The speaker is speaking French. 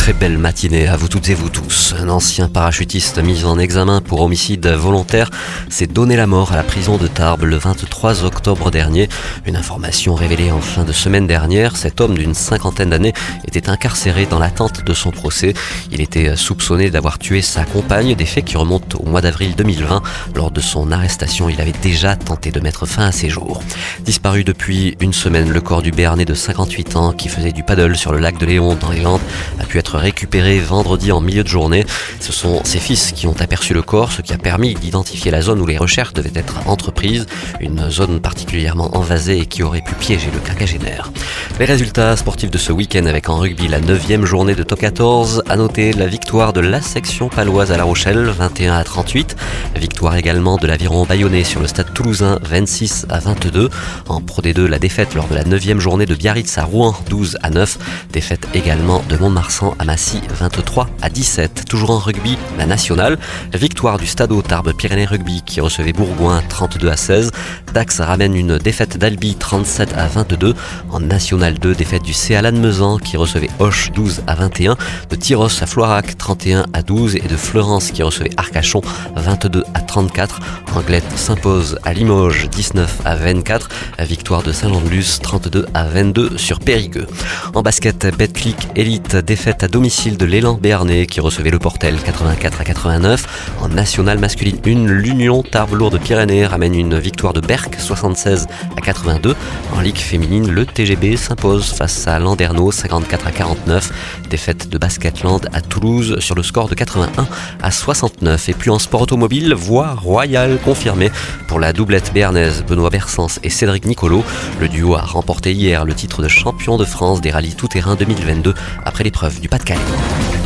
très belle matinée à vous toutes et vous tous. Un ancien parachutiste mis en examen pour homicide volontaire s'est donné la mort à la prison de Tarbes le 23 octobre dernier. Une information révélée en fin de semaine dernière, cet homme d'une cinquantaine d'années était incarcéré dans l'attente de son procès. Il était soupçonné d'avoir tué sa compagne, des faits qui remontent au mois d'avril 2020. Lors de son arrestation, il avait déjà tenté de mettre fin à ses jours. Disparu depuis une semaine, le corps du Béarnais de 58 ans qui faisait du paddle sur le lac de Léon dans les Landes a pu être récupéré vendredi en milieu de journée. Ce sont ses fils qui ont aperçu le corps, ce qui a permis d'identifier la zone où les recherches devaient être entreprises, une zone particulièrement envasée et qui aurait pu piéger le quinquagénaire. Les résultats sportifs de ce week-end avec en rugby la 9 journée de top 14, à noter la victoire de la section paloise à La Rochelle, 21 à 38, victoire également de l'aviron bayonnais sur le stade toulousain, 26 à 22, en Pro D2 la défaite lors de la 9 journée de Biarritz à Rouen, 12 à 9, défaite également de Mont-Marsan à Massy 23 à 17. Toujours en rugby, la nationale. Victoire du Stade Tarbes Pyrénées Rugby qui recevait Bourgoin 32 à 16. Dax ramène une défaite d'Albi 37 à 22. En National 2, défaite du CA Lannemezan qui recevait Hoche 12 à 21. De Tyros à Floirac 31 à 12 et de Florence qui recevait Arcachon 22 à 34. Anglette s'impose à Limoges 19 à 24. Victoire de Saint-Jean-de-Luz 32 à 22 sur Périgueux. En basket, Betclic Elite défaite à domicile de l'élan béarnais qui recevait le Portel 84 à 89. En nationale masculine 1, l'Union Tarbes-Lourdes-Pyrénées ramène une victoire de Berck 76 à 82. En ligue féminine, le TGB s'impose face à Landerneau 54 à 49. Défaite de Basketland à Toulouse sur le score de 81 à 69. Et puis en sport automobile, voie royale confirmée pour la doublette béarnaise Benoît Bersens et Cédric Nicolo. Le duo a remporté hier le titre de champion de France des rallyes tout-terrain 2022 après l'épreuve du pas Podcast.